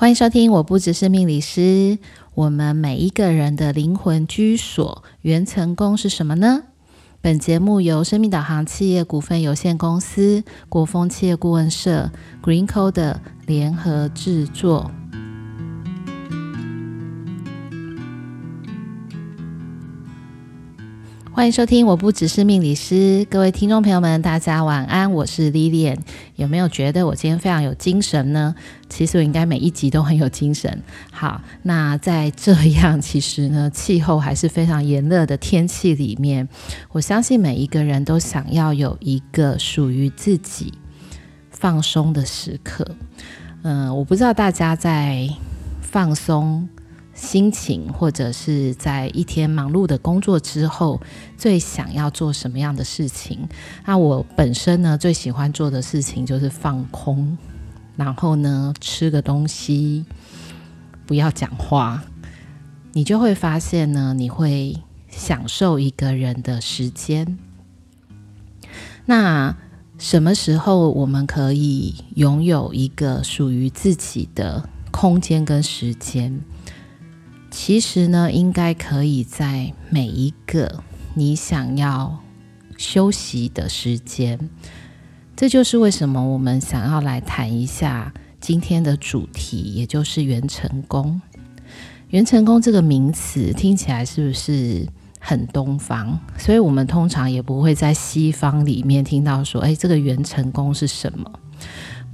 欢迎收听，我不只是命理师。我们每一个人的灵魂居所、元成功是什么呢？本节目由生命导航企业股份有限公司、国风企业顾问社、Green Code 联合制作。欢迎收听，我不只是命理师，各位听众朋友们，大家晚安，我是 Lilian。有没有觉得我今天非常有精神呢？其实我应该每一集都很有精神。好，那在这样其实呢，气候还是非常炎热的天气里面，我相信每一个人都想要有一个属于自己放松的时刻。嗯、我不知道大家在放松。心情，或者是在一天忙碌的工作之后，最想要做什么样的事情？那我本身呢，最喜欢做的事情就是放空，然后呢，吃个东西，不要讲话，你就会发现呢，你会享受一个人的时间。那什么时候我们可以拥有一个属于自己的空间跟时间？其实呢，应该可以在每一个你想要休息的时间。这就是为什么我们想要来谈一下今天的主题，也就是元成功。元成功这个名词听起来是不是很东方？所以我们通常也不会在西方里面听到说，哎，这个元成功是什么？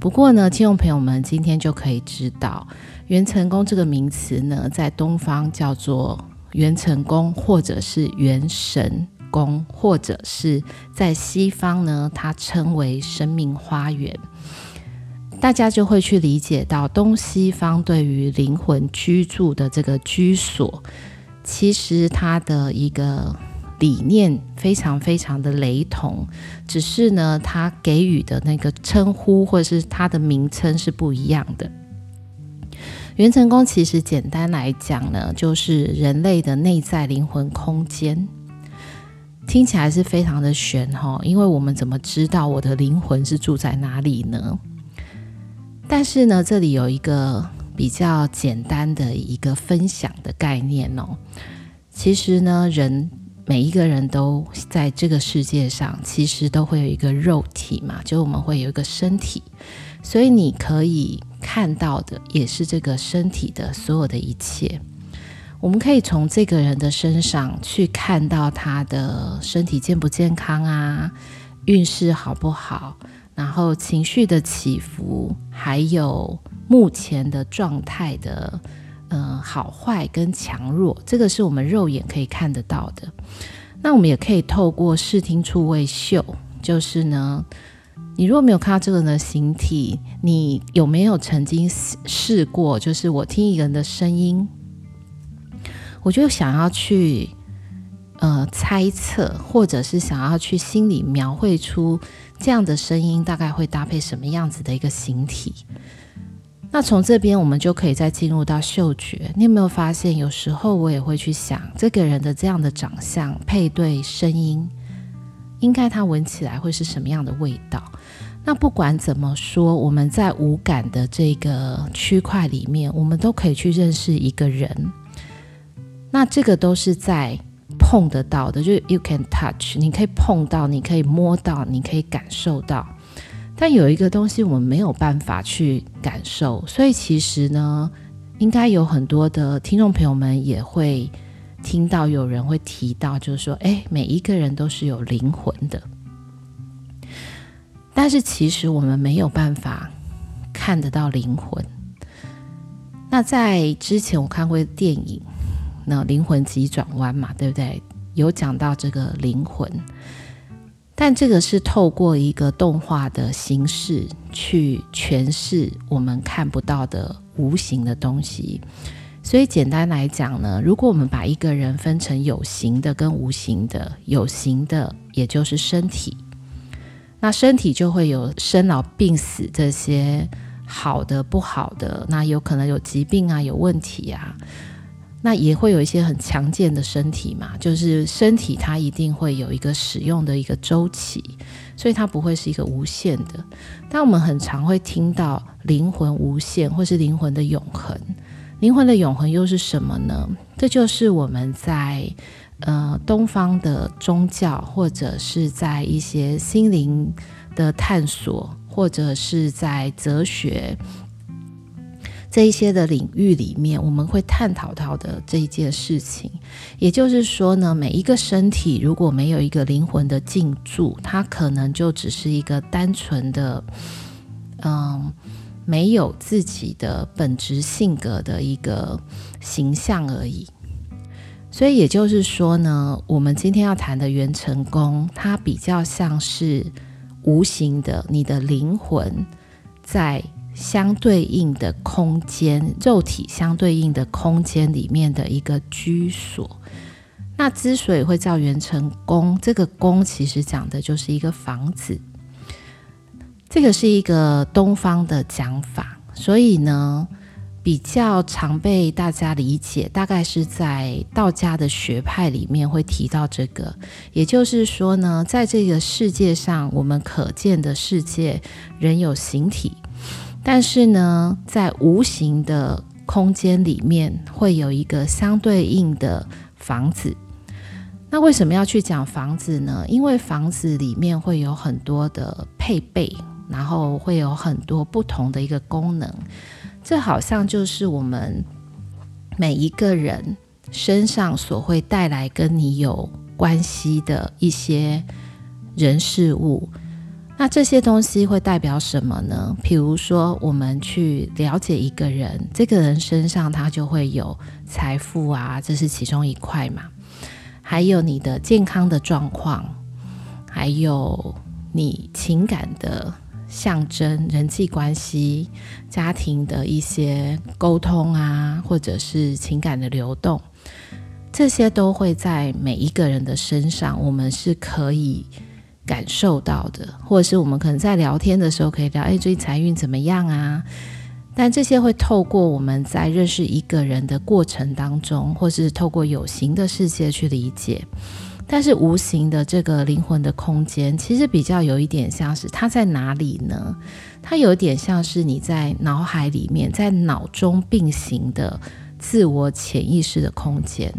不过呢，听众朋友们今天就可以知道。元成宫这个名词呢，在东方叫做元成宫，或者是元神宫，或者是在西方呢，它称为生命花园。大家就会去理解到，东西方对于灵魂居住的这个居所，其实它的一个理念非常非常的雷同，只是呢，它给予的那个称呼或者是它的名称是不一样的。元成功其实简单来讲呢，就是人类的内在灵魂空间。听起来是非常的玄哈，因为我们怎么知道我的灵魂是住在哪里呢？但是呢，这里有一个比较简单的一个分享的概念哦。其实呢，人每一个人都在这个世界上，其实都会有一个肉体嘛，就我们会有一个身体，所以你可以。看到的也是这个身体的所有的一切，我们可以从这个人的身上去看到他的身体健不健康啊，运势好不好，然后情绪的起伏，还有目前的状态的，呃，好坏跟强弱，这个是我们肉眼可以看得到的。那我们也可以透过视听触味嗅，就是呢。你如果没有看到这个人的形体，你有没有曾经试过？就是我听一个人的声音，我就想要去呃猜测，或者是想要去心里描绘出这样的声音大概会搭配什么样子的一个形体。那从这边我们就可以再进入到嗅觉。你有没有发现，有时候我也会去想，这个人的这样的长相配对声音。应该他闻起来会是什么样的味道？那不管怎么说，我们在五感的这个区块里面，我们都可以去认识一个人。那这个都是在碰得到的，就是 you can touch，你可以碰到，你可以摸到，你可以感受到。但有一个东西我们没有办法去感受，所以其实呢，应该有很多的听众朋友们也会。听到有人会提到，就是说，哎，每一个人都是有灵魂的，但是其实我们没有办法看得到灵魂。那在之前我看过电影，那《灵魂急转弯》嘛，对不对？有讲到这个灵魂，但这个是透过一个动画的形式去诠释我们看不到的无形的东西。所以简单来讲呢，如果我们把一个人分成有形的跟无形的，有形的也就是身体，那身体就会有生老病死这些好的不好的，那有可能有疾病啊，有问题啊。那也会有一些很强健的身体嘛，就是身体它一定会有一个使用的一个周期，所以它不会是一个无限的。但我们很常会听到灵魂无限，或是灵魂的永恒。灵魂的永恒又是什么呢？这就是我们在呃东方的宗教，或者是在一些心灵的探索，或者是在哲学。这一些的领域里面，我们会探讨到的这一件事情，也就是说呢，每一个身体如果没有一个灵魂的进驻，它可能就只是一个单纯的，嗯，没有自己的本质性格的一个形象而已。所以也就是说呢，我们今天要谈的元成功，它比较像是无形的，你的灵魂在。相对应的空间，肉体相对应的空间里面的一个居所。那之所以会叫元成宫，这个宫其实讲的就是一个房子。这个是一个东方的讲法，所以呢，比较常被大家理解，大概是在道家的学派里面会提到这个。也就是说呢，在这个世界上，我们可见的世界人有形体。但是呢，在无形的空间里面，会有一个相对应的房子。那为什么要去讲房子呢？因为房子里面会有很多的配备，然后会有很多不同的一个功能。这好像就是我们每一个人身上所会带来跟你有关系的一些人事物。那这些东西会代表什么呢？比如说，我们去了解一个人，这个人身上他就会有财富啊，这是其中一块嘛。还有你的健康的状况，还有你情感的象征、人际关系、家庭的一些沟通啊，或者是情感的流动，这些都会在每一个人的身上，我们是可以。感受到的，或者是我们可能在聊天的时候可以聊，哎，最近财运怎么样啊？但这些会透过我们在认识一个人的过程当中，或是透过有形的世界去理解。但是无形的这个灵魂的空间，其实比较有一点像是它在哪里呢？它有点像是你在脑海里面，在脑中并行的自我潜意识的空间。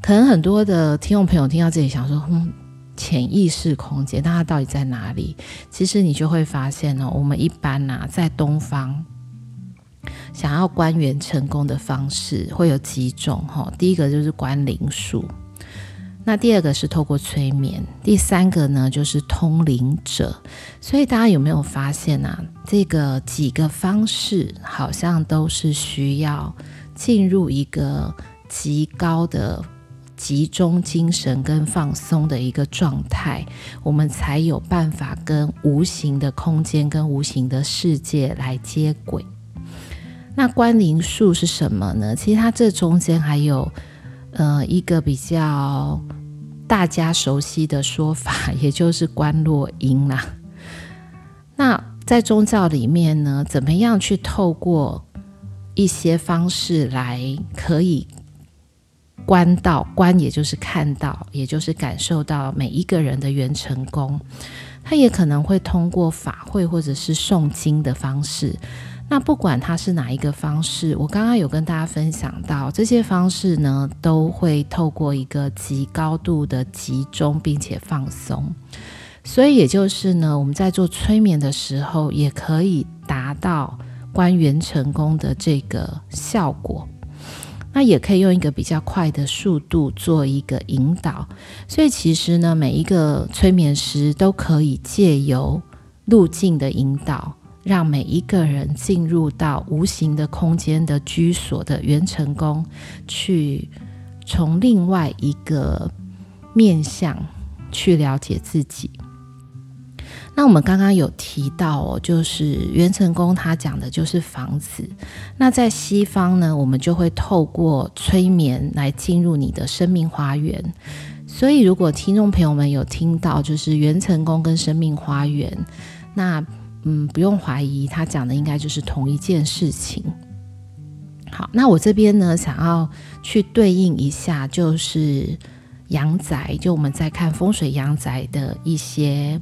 可能很多的听众朋友听到这里想说，嗯。潜意识空间，那它到底在哪里？其实你就会发现呢、哦，我们一般呐、在东方想要官员成功的方式会有几种哈、第一个就是观灵术，那第二个是透过催眠，第三个呢就是通灵者。所以大家有没有发现啊？这个几个方式好像都是需要进入一个极高的。集中精神跟放松的一个状态，我们才有办法跟无形的空间跟无形的世界来接轨。那观灵术是什么呢？其实它这中间还有呃一个比较大家熟悉的说法，也就是观落阴啦。那在宗教里面呢，怎么样去透过一些方式来可以。观到观，也就是看到，也就是感受到每一个人的元成功。他也可能会通过法会或者是诵经的方式。那不管他是哪一个方式，我刚刚有跟大家分享到，这些方式呢，都会透过一个极高度的集中并且放松。所以也就是呢，我们在做催眠的时候，也可以达到观元成功的这个效果。那也可以用一个比较快的速度做一个引导，所以其实呢，每一个催眠师都可以借由路径的引导，让每一个人进入到无形的空间的居所的元成功，去从另外一个面向去了解自己。那我们刚刚有提到哦，就是元成功他讲的就是房子。那在西方呢，我们就会透过催眠来进入你的生命花园。所以，如果听众朋友们有听到，就是元成功跟生命花园，那嗯，不用怀疑，他讲的应该就是同一件事情。好，那我这边呢，想要去对应一下，就是阳宅，就我们在看风水阳宅的一些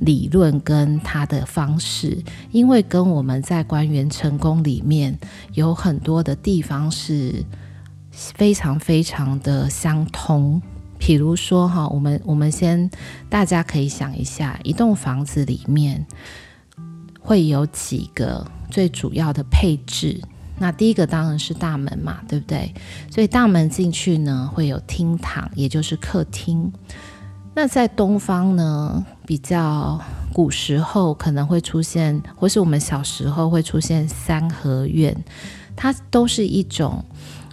理论跟它的方式，因为跟我们在官员成功里面有很多的地方是非常非常的相通。比如说哈，我们我们先大家可以想一下，一栋房子里面会有几个最主要的配置。那第一个当然是大门嘛，对不对？所以大门进去呢，会有厅堂，也就是客厅。那在东方呢，比较古时候可能会出现，或是我们小时候会出现三合院，它都是一种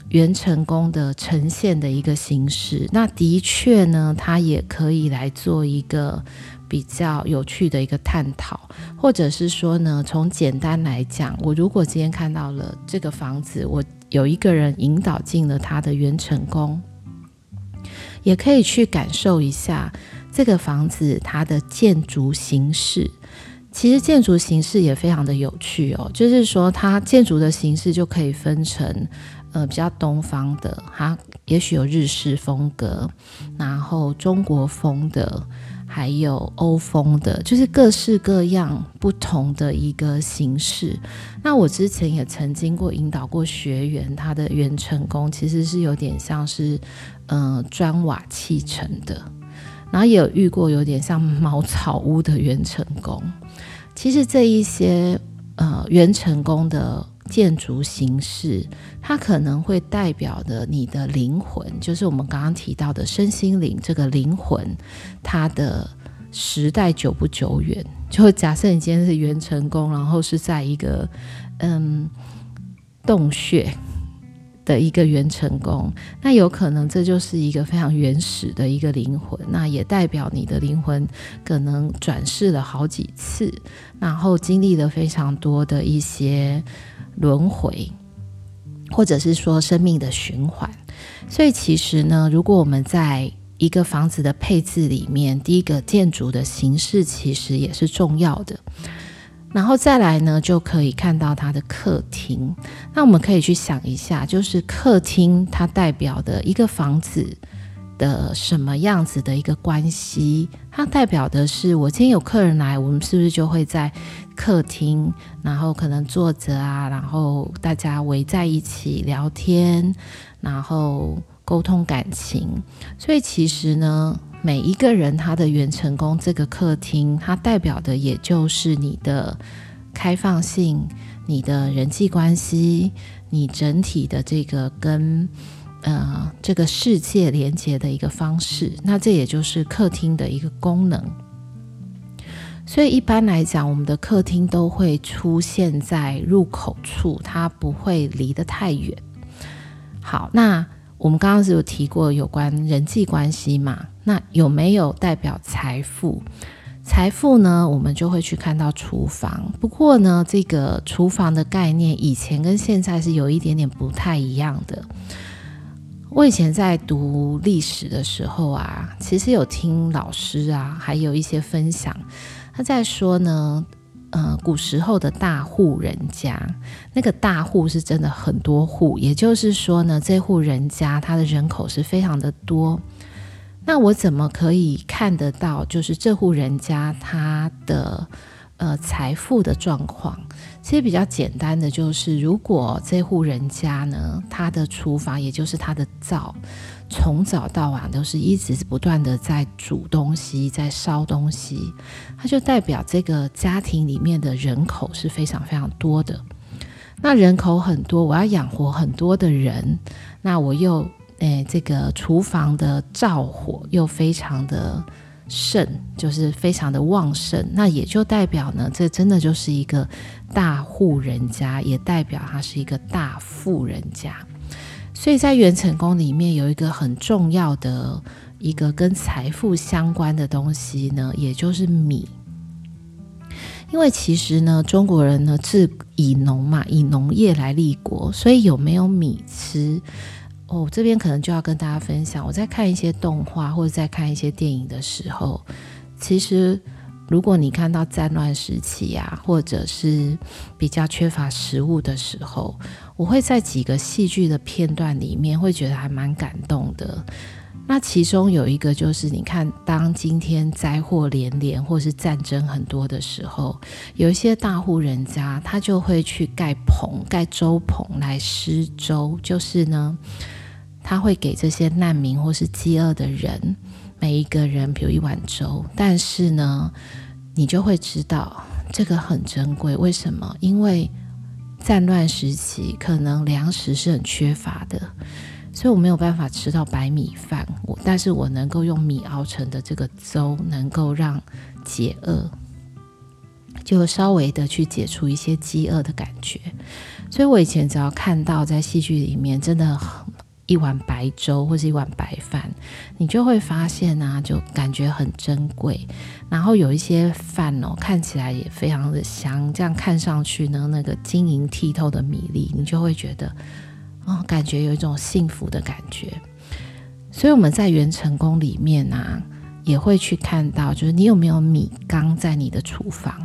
元成功的呈现的一个形式。那的确呢，它也可以来做一个。比较有趣的一个探讨，或者是说呢，从简单来讲，我如果今天看到了这个房子，我有一个人引导进了他的元成功，也可以去感受一下这个房子它的建筑形式。其实建筑形式也非常的有趣哦，就是说它建筑的形式就可以分成呃比较东方的，它也许有日式风格，然后中国风的。还有欧风的，就是各式各样不同的一个形式。那我之前也曾经过引导过学员，他的原成功其实是有点像是，呃，砖瓦砌成的。然后也有遇过有点像茅草屋的元成功。其实这一些呃元成功的。建筑形式，它可能会代表的你的灵魂，就是我们刚刚提到的身心灵这个灵魂，它的时代久不久远？就假设你今天是元成功，然后是在一个嗯洞穴的一个元成功，那有可能这就是一个非常原始的一个灵魂，那也代表你的灵魂可能转世了好几次，然后经历了非常多的一些。轮回，或者是说生命的循环，所以其实呢，如果我们在一个房子的配置里面，第一个建筑的形式其实也是重要的，然后再来呢，就可以看到它的客厅。那我们可以去想一下，就是客厅它代表的一个房子的什么样子的一个关系？它代表的是，我今天有客人来，我们是不是就会在客厅，然后可能坐着啊，然后大家围在一起聊天，然后沟通感情。所以其实呢，每一个人他的元成功这个客厅，它代表的也就是你的开放性、你的人际关系、你整体的这个跟。呃，这个世界连接的一个方式，那这也就是客厅的一个功能。所以一般来讲，我们的客厅都会出现在入口处，它不会离得太远。好，那我们刚刚是有提过有关人际关系嘛？那有没有代表财富？财富呢，我们就会去看到厨房。不过呢，这个厨房的概念以前跟现在是有一点点不太一样的。我以前在读历史的时候啊，其实有听老师啊，还有一些分享，他在说呢，呃，古时候的大户人家，那个大户是真的很多户，也就是说呢，这户人家他的人口是非常的多。那我怎么可以看得到，就是这户人家他的呃财富的状况？其实比较简单的就是，如果这户人家呢，他的厨房也就是他的灶，从早到晚都是一直不断的在煮东西，在烧东西，它就代表这个家庭里面的人口是非常非常多的。那人口很多，我要养活很多的人，那我又诶，这个厨房的灶火又非常的。盛就是非常的旺盛，那也就代表呢，这真的就是一个大户人家，也代表他是一个大富人家。所以在元成功里面有一个很重要的一个跟财富相关的东西呢，也就是米。因为其实呢，中国人呢是以农嘛，以农业来立国，所以有没有米吃？哦，这边可能就要跟大家分享，我在看一些动画或者在看一些电影的时候，其实如果你看到战乱时期啊，或者是比较缺乏食物的时候，我会在几个戏剧的片段里面会觉得还蛮感动的。那其中有一个就是，你看，当今天灾祸连连或是战争很多的时候，有一些大户人家，他就会去盖棚、盖粥棚来施粥，就是呢，他会给这些难民或是饥饿的人每一个人，比如一碗粥。但是呢，你就会知道这个很珍贵，为什么？因为战乱时期可能粮食是很缺乏的。所以我没有办法吃到白米饭，我但是我能够用米熬成的这个粥，能够让解饿，就稍微的去解除一些饥饿的感觉。所以我以前只要看到在戏剧里面，真的很一碗白粥或是一碗白饭，你就会发现啊，就感觉很珍贵。然后有一些饭哦，看起来也非常的香，这样看上去呢，那个晶莹剔透的米粒，你就会觉得。哦，感觉有一种幸福的感觉，所以我们在元成功里面啊，也会去看到，就是你有没有米缸在你的厨房，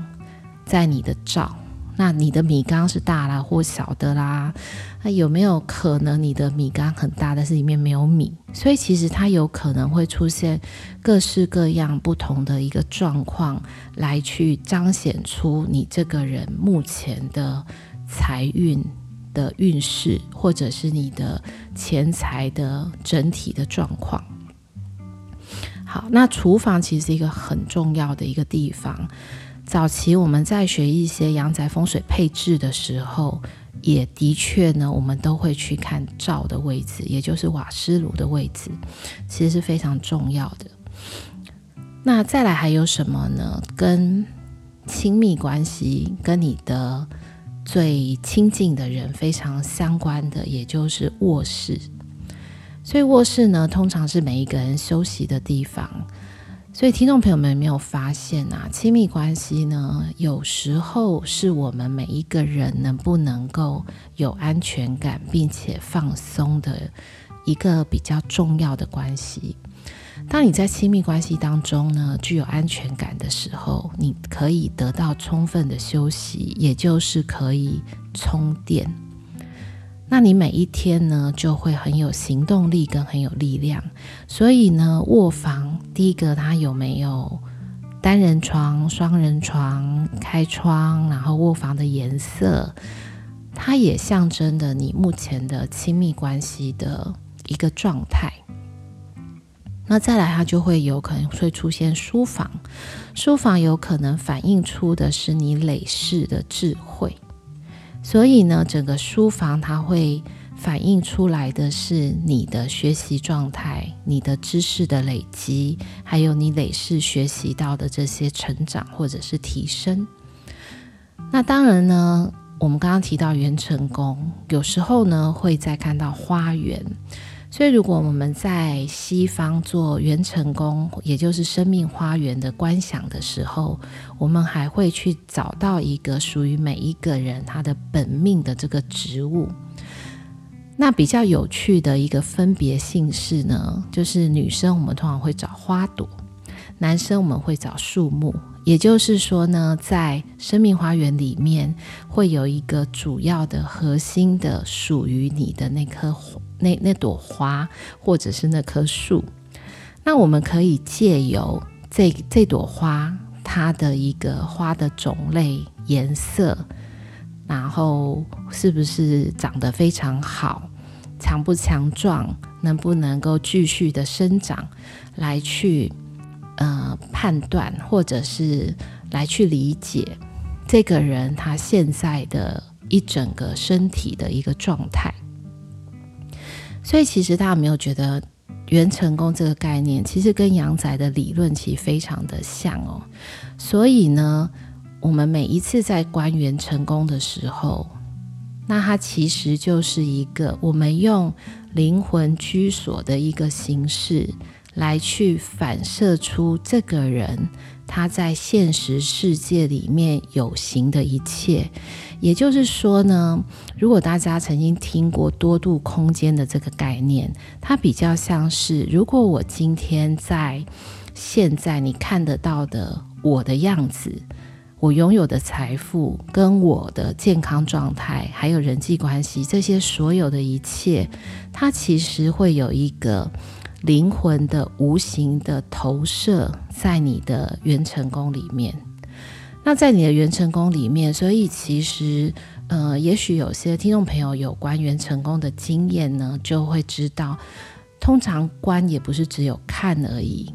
在你的灶，那你的米缸是大啦或小的啦，那有没有可能你的米缸很大，但是里面没有米？所以其实它有可能会出现各式各样不同的一个状况，来去彰显出你这个人目前的财运。的运势，或者是你的钱财的整体的状况。好，那厨房其实是一个很重要的一个地方。早期我们在学一些阳宅风水配置的时候，也的确呢，我们都会去看灶的位置，也就是瓦斯炉的位置，其实是非常重要的。那再来还有什么呢？跟亲密关系，跟你的。最亲近的人非常相关的，也就是卧室。所以卧室呢，通常是每一个人休息的地方。所以听众朋友们有没有发现啊？亲密关系呢，有时候是我们每一个人能不能够有安全感，并且放松的一个比较重要的关系。当你在亲密关系当中呢，具有安全感的时候，你可以得到充分的休息，也就是可以充电。那你每一天呢，就会很有行动力跟很有力量。所以呢，卧房第一个它有没有单人床、双人床、开窗，然后卧房的颜色，它也象征着你目前的亲密关系的一个状态。那再来，它就会有可能会出现书房，书房有可能反映出的是你累世的智慧，所以呢，整个书房它会反映出来的是你的学习状态、你的知识的累积，还有你累世学习到的这些成长或者是提升。那当然呢，我们刚刚提到元成功，有时候呢会再看到花园。所以，如果我们在西方做元成功，也就是生命花园的观想的时候，我们还会去找到一个属于每一个人他的本命的这个植物。那比较有趣的一个分别性是呢，就是女生我们通常会找花朵，男生我们会找树木。也就是说呢，在生命花园里面会有一个主要的核心的属于你的那棵那那朵花，或者是那棵树。那我们可以借由这这朵花，它的一个花的种类、颜色，然后是不是长得非常好，强不强壮，能不能够继续的生长，来去。呃，判断或者是来去理解这个人他现在的一整个身体的一个状态。所以，其实大家有没有觉得元成功这个概念，其实跟阳宅的理论其实非常的像哦。所以呢，我们每一次在观元成功的时候，那它其实就是一个我们用灵魂居所的一个形式。来去反射出这个人他在现实世界里面有形的一切，也就是说呢，如果大家曾经听过多度空间的这个概念，它比较像是，如果我今天在现在你看得到的我的样子，我拥有的财富，跟我的健康状态，还有人际关系，这些所有的一切，它其实会有一个灵魂的无形的投射在你的元辰宫里面。那在你的元成功里面，所以其实，呃，也许有些听众朋友有关元成功的经验呢，就会知道，通常观也不是只有看而已。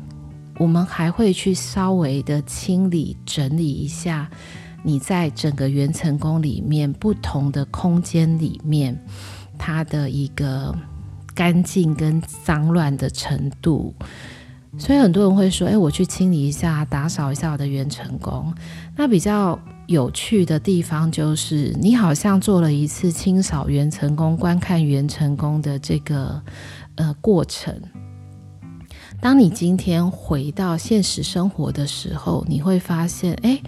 我们还会去稍微的清理整理一下，你在整个元成功里面不同的空间里面，它的一个干净跟脏乱的程度。所以很多人会说：“哎，我去清理一下，打扫一下我的元成功。”那比较有趣的地方就是，你好像做了一次清扫元成功、观看元成功的这个呃过程。当你今天回到现实生活的时候，你会发现，哎，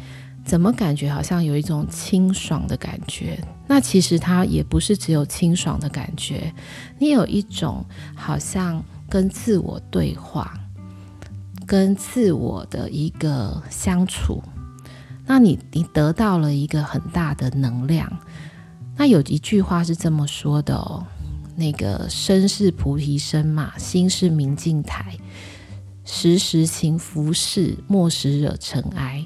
怎么感觉好像有一种清爽的感觉？那其实它也不是只有清爽的感觉，你有一种好像跟自我对话，跟自我的一个相处。那你你得到了一个很大的能量。那有一句话是这么说的哦。那个身是菩提身嘛，心是明镜台，时时勤拂拭，莫使惹尘埃。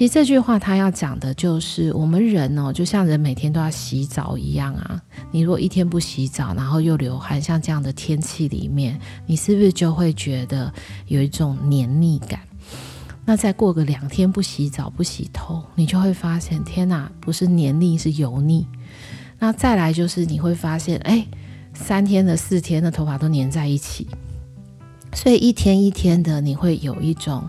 其实这句话他要讲的就是我们人哦，就像人每天都要洗澡一样啊。你如果一天不洗澡，然后又流汗，像这样的天气里面，你是不是就会觉得有一种黏腻感？那再过个两天不洗澡不洗头，你就会发现天哪，不是黏腻是油腻。那再来就是你会发现，哎。三天的、四天的头发都粘在一起，所以一天一天的，你会有一种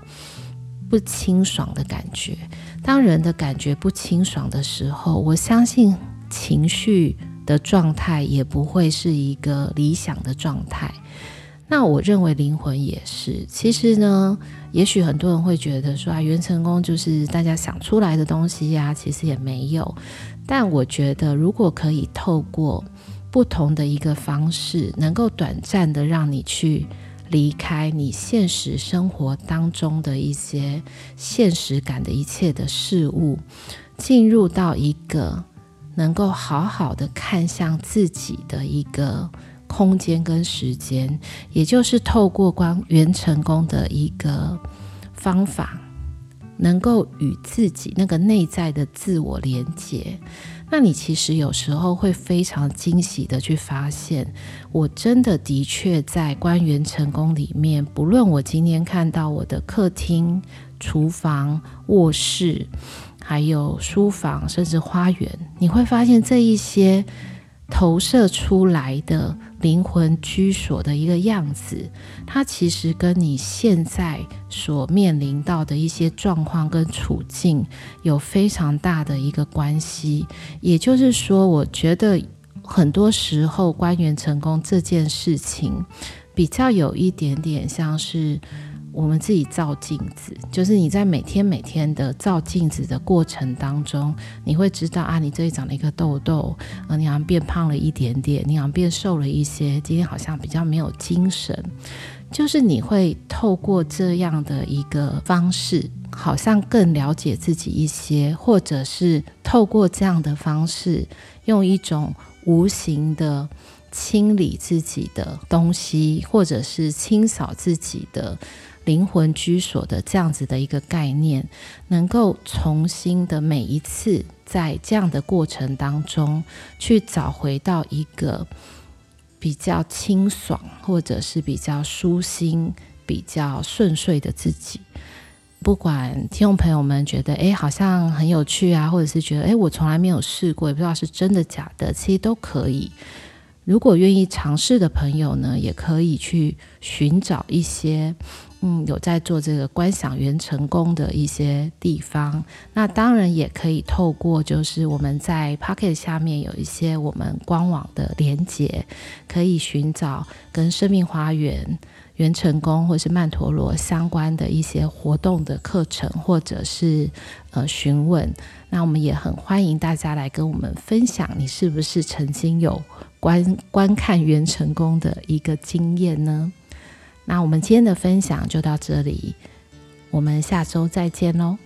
不清爽的感觉。当人的感觉不清爽的时候，我相信情绪的状态也不会是一个理想的状态。那我认为灵魂也是。其实呢，也许很多人会觉得说啊，元成功就是大家想出来的东西呀，其实也没有。但我觉得，如果可以透过不同的一个方式，能够短暂的让你去离开你现实生活当中的一些现实感的一切的事物，进入到一个能够好好的看向自己的一个空间跟时间，也就是透过光源成功的一个方法，能够与自己那个内在的自我连接。那你其实有时候会非常惊喜的去发现，我真的的确在官员成功里面，不论我今天看到我的客厅、厨房、卧室，还有书房，甚至花园，你会发现这一些。投射出来的灵魂居所的一个样子，它其实跟你现在所面临到的一些状况跟处境有非常大的一个关系。也就是说，我觉得很多时候官员成功这件事情，比较有一点点像是。我们自己照镜子，就是你在每天每天的照镜子的过程当中，你会知道啊，你这里长了一个痘痘，呃，你好像变胖了一点点，你好像变瘦了一些，今天好像比较没有精神，就是你会透过这样的一个方式，好像更了解自己一些，或者是透过这样的方式，用一种无形的清理自己的东西，或者是清扫自己的。灵魂居所的这样子的一个概念，能够重新的每一次在这样的过程当中，去找回到一个比较清爽，或者是比较舒心、比较顺遂的自己。不管听众朋友们觉得诶好像很有趣啊，或者是觉得诶我从来没有试过，也不知道是真的假的，其实都可以。如果愿意尝试的朋友呢，也可以去寻找一些。嗯，有在做这个观想元成功的一些地方，那当然也可以透过就是我们在 Pocket 下面有一些我们官网的连接，可以寻找跟生命花园、元成功或是曼陀罗相关的一些活动的课程，或者是呃询问。那我们也很欢迎大家来跟我们分享，你是不是曾经有观观看元成功的一个经验呢？那我们今天的分享就到这里，我们下周再见喽。